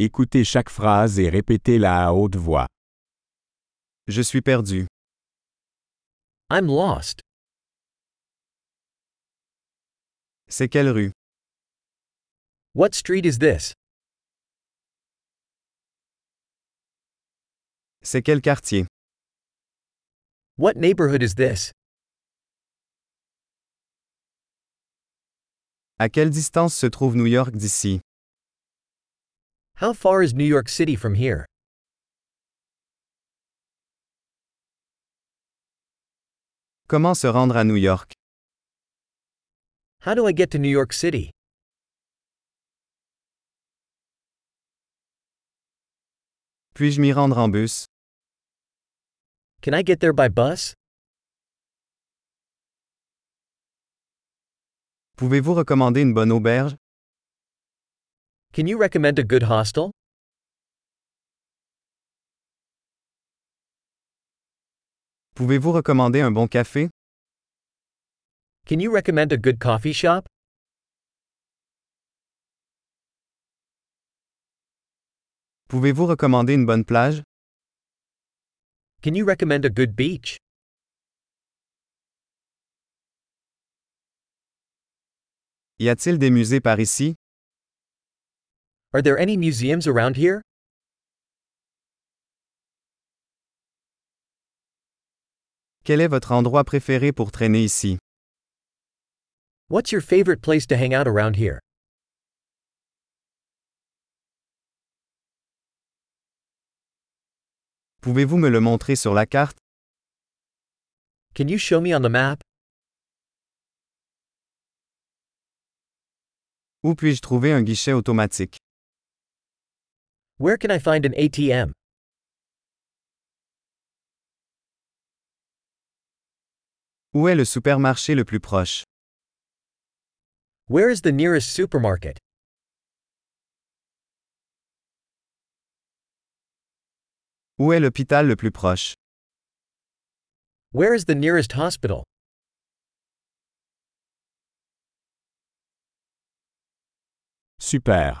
Écoutez chaque phrase et répétez-la à haute voix. Je suis perdu. I'm lost. C'est quelle rue? What street is this? C'est quel quartier? What neighborhood is this? À quelle distance se trouve New York d'ici? How far is New York City from here? Comment se rendre à New York? How do I get to New York City? Puis-je m'y rendre en bus? Can I get there by bus? Pouvez-vous recommander une bonne auberge? Can you recommend a good hostel? Pouvez-vous recommander un bon café? Can you recommend a good coffee shop? Pouvez-vous recommander une bonne plage? Can you recommend a good beach? Y a-t-il des musées par ici? Are there any museums around here? Quel est votre endroit préféré pour traîner ici? What's your favorite place to hang out around here? Pouvez-vous me le montrer sur la carte? Can you show me on the map? Où puis-je trouver un guichet automatique? Where can I find an ATM? Où est le supermarché le plus proche Where is the nearest supermarket? Où est l'hôpital le plus proche Where is the nearest hospital? Super.